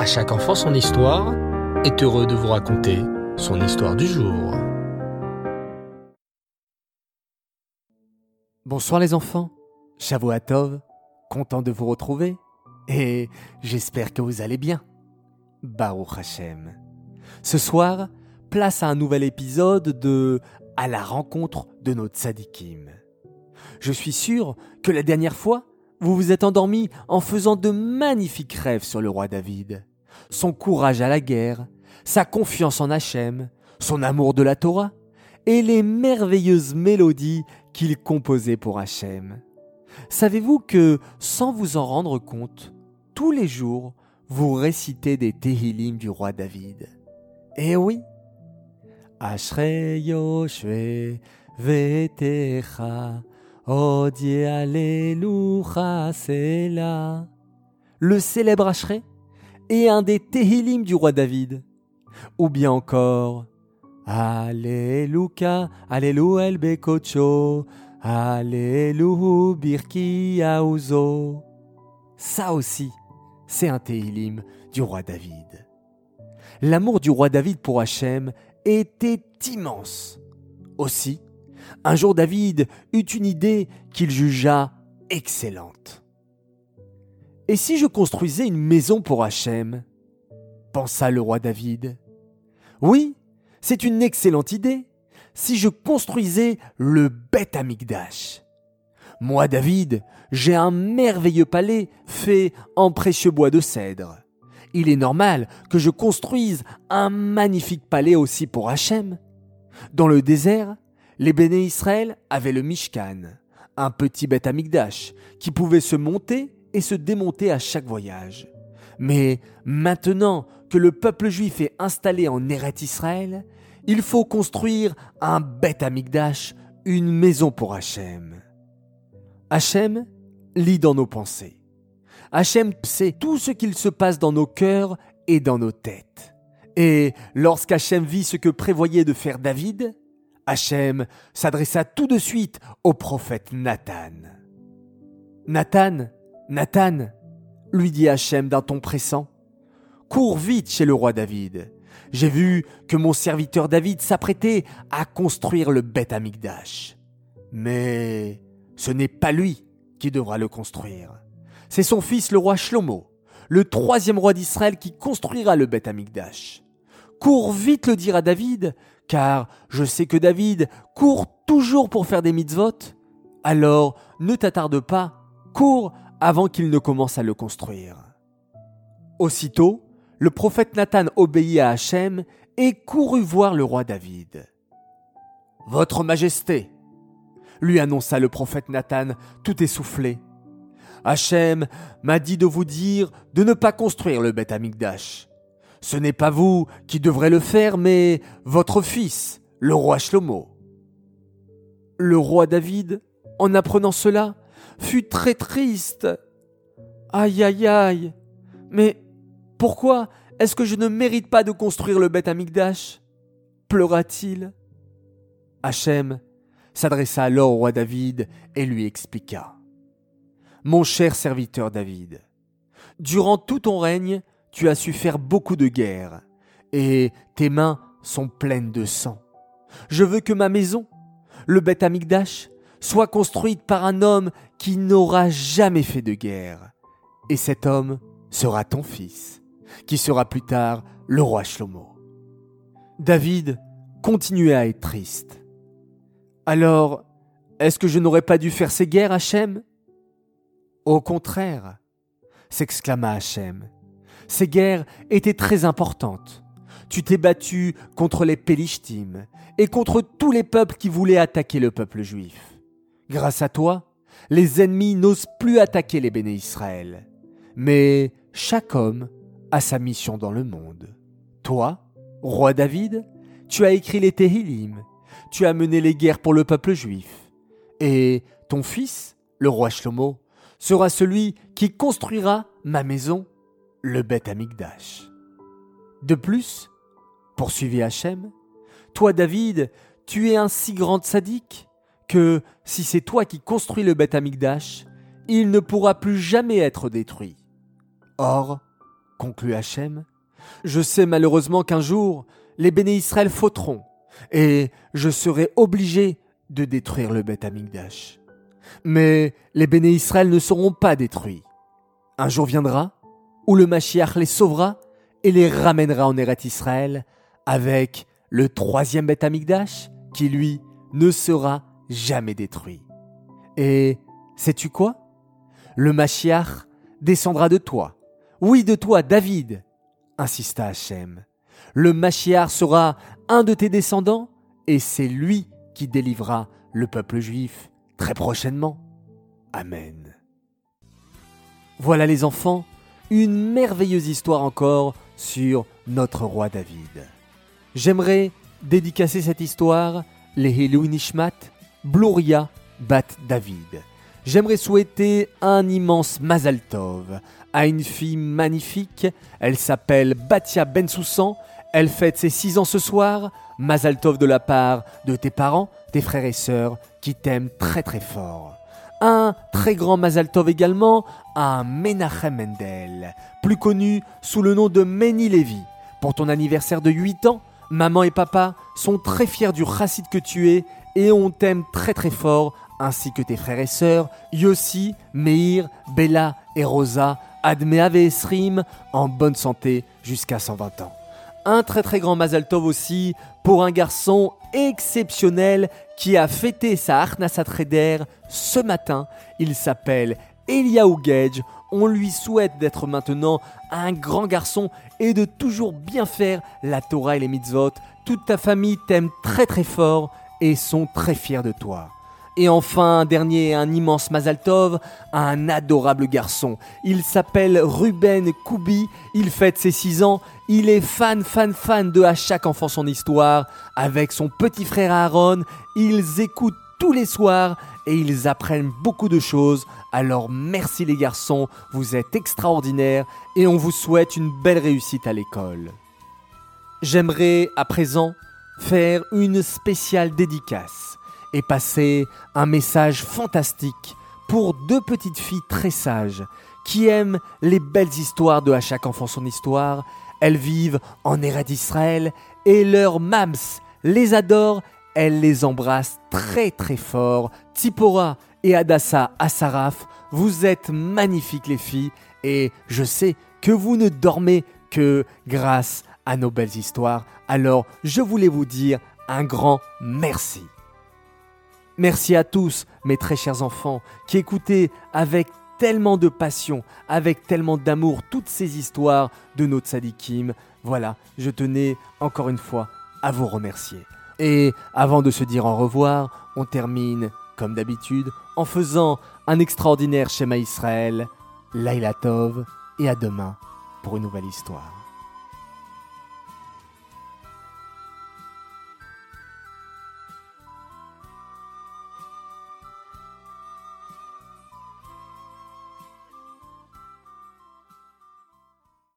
À chaque enfant son histoire est heureux de vous raconter son histoire du jour. Bonsoir les enfants, Shavuatov, content de vous retrouver et j'espère que vous allez bien. Baruch Hashem. Ce soir, place à un nouvel épisode de À la rencontre de nos tzadikim. Je suis sûr que la dernière fois, vous vous êtes endormi en faisant de magnifiques rêves sur le roi David, son courage à la guerre, sa confiance en Hachem, son amour de la Torah et les merveilleuses mélodies qu'il composait pour Hachem. Savez-vous que, sans vous en rendre compte, tous les jours, vous récitez des Tehillim du roi David? Eh oui. Le célèbre Ashrei? Est un des Tehillim du roi David. Ou bien encore Alléluia, Alléluia el Bekocho, Alléluia birki auzo. Ça aussi, c'est un Tehillim du roi David. L'amour du roi David pour Hachem était immense. Aussi, un jour David eut une idée qu'il jugea excellente. Et si je construisais une maison pour Hachem? pensa le roi David. Oui, c'est une excellente idée. Si je construisais le Beth Amigdash. Moi, David, j'ai un merveilleux palais fait en précieux bois de cèdre. Il est normal que je construise un magnifique palais aussi pour Hachem. Dans le désert, les béné Israël avaient le Mishkan, un petit Beth Amigdash qui pouvait se monter et se démonter à chaque voyage. Mais maintenant que le peuple juif est installé en Eret Israël, il faut construire un Beth Amigdash, une maison pour Hachem. Hachem lit dans nos pensées. Hachem sait tout ce qu'il se passe dans nos cœurs et dans nos têtes. Et lorsqu'Hachem vit ce que prévoyait de faire David, Hachem s'adressa tout de suite au prophète Nathan. Nathan, Nathan, lui dit Hachem d'un ton pressant, cours vite chez le roi David. J'ai vu que mon serviteur David s'apprêtait à construire le Beth Amigdash. Mais ce n'est pas lui qui devra le construire. C'est son fils le roi Shlomo, le troisième roi d'Israël qui construira le Beth Amigdash. Cours vite le dire à David, car je sais que David court toujours pour faire des mitzvot. Alors ne t'attarde pas, cours avant qu'il ne commence à le construire. Aussitôt, le prophète Nathan obéit à Hachem et courut voir le roi David. Votre Majesté, lui annonça le prophète Nathan tout essoufflé. Hachem m'a dit de vous dire de ne pas construire le Beth Amigdash. Ce n'est pas vous qui devrez le faire, mais votre fils, le roi Shlomo. Le roi David, en apprenant cela, fut très triste. Aïe aïe aïe. Mais pourquoi est-ce que je ne mérite pas de construire le Beth Amigdash pleura-t-il. Hachem s'adressa alors au roi David et lui expliqua. Mon cher serviteur David, durant tout ton règne, tu as su faire beaucoup de guerres, et tes mains sont pleines de sang. Je veux que ma maison, le Beth Amigdash, soit construite par un homme qui n'aura jamais fait de guerre. Et cet homme sera ton fils, qui sera plus tard le roi Shlomo. David continuait à être triste. Alors, est-ce que je n'aurais pas dû faire ces guerres, Hachem? Au contraire, s'exclama Hachem. Ces guerres étaient très importantes. Tu t'es battu contre les Pélishtim et contre tous les peuples qui voulaient attaquer le peuple juif. Grâce à toi, les ennemis n'osent plus attaquer les béné Israël. Mais chaque homme a sa mission dans le monde. Toi, roi David, tu as écrit les Tehillim, tu as mené les guerres pour le peuple juif. Et ton fils, le roi Shlomo, sera celui qui construira ma maison, le Beth Amigdash. De plus, poursuivit Hachem, toi David, tu es un si grand sadique que si c'est toi qui construis le Beth Amigdash, il ne pourra plus jamais être détruit. Or, conclut Hachem. Je sais malheureusement qu'un jour, les béné Israël fauteront, et je serai obligé de détruire le Beth Amikdash. Mais les béné Israël ne seront pas détruits. Un jour viendra où le Mashiach les sauvera et les ramènera en Eret Israël avec le troisième Beth Amikdash qui, lui, ne sera jamais détruit. Et sais-tu quoi? Le Mashiach descendra de toi. Oui, de toi, David, insista Hachem. Le Mashiach sera un de tes descendants et c'est lui qui délivrera le peuple juif très prochainement. Amen. Voilà les enfants, une merveilleuse histoire encore sur notre roi David. J'aimerais dédicacer cette histoire les Hilou Nishmat, Bloria Bat David. J'aimerais souhaiter un immense Mazal Tov à une fille magnifique. Elle s'appelle Batia Bensoussan. Elle fête ses 6 ans ce soir. Mazal Tov de la part de tes parents, tes frères et sœurs qui t'aiment très très fort. Un très grand Mazal Tov également à Menachem Mendel, plus connu sous le nom de Meni Levi. Pour ton anniversaire de 8 ans, maman et papa sont très fiers du chassid que tu es et on t'aime très très fort, ainsi que tes frères et sœurs, Yossi, Meir, Bella et Rosa, Admeave et Esrim, en bonne santé jusqu'à 120 ans. Un très très grand Mazal Tov aussi pour un garçon exceptionnel qui a fêté sa Arnasat Reder ce matin. Il s'appelle Eliaou Gage. On lui souhaite d'être maintenant un grand garçon et de toujours bien faire la Torah et les mitzvot. Toute ta famille t'aime très très fort et sont très fiers de toi. Et enfin, dernier, un immense Mazaltov, un adorable garçon. Il s'appelle Ruben Koubi, il fête ses 6 ans, il est fan, fan, fan de À chaque enfant son histoire. Avec son petit frère Aaron, ils écoutent tous les soirs et ils apprennent beaucoup de choses. Alors merci les garçons, vous êtes extraordinaires et on vous souhaite une belle réussite à l'école. J'aimerais à présent faire une spéciale dédicace et passer un message fantastique pour deux petites filles très sages qui aiment les belles histoires de À chaque enfant son histoire. Elles vivent en Ered d'Israël et leur mams les adore. Elles les embrassent très très fort. Tipora et Adassa Asaraf, vous êtes magnifiques les filles et je sais que vous ne dormez que grâce à nos belles histoires. Alors je voulais vous dire un grand merci. Merci à tous, mes très chers enfants, qui écoutez avec tellement de passion, avec tellement d'amour toutes ces histoires de nos tzadikim. Voilà, je tenais encore une fois à vous remercier. Et avant de se dire au revoir, on termine, comme d'habitude, en faisant un extraordinaire schéma Israël, Laila Tov, et à demain pour une nouvelle histoire.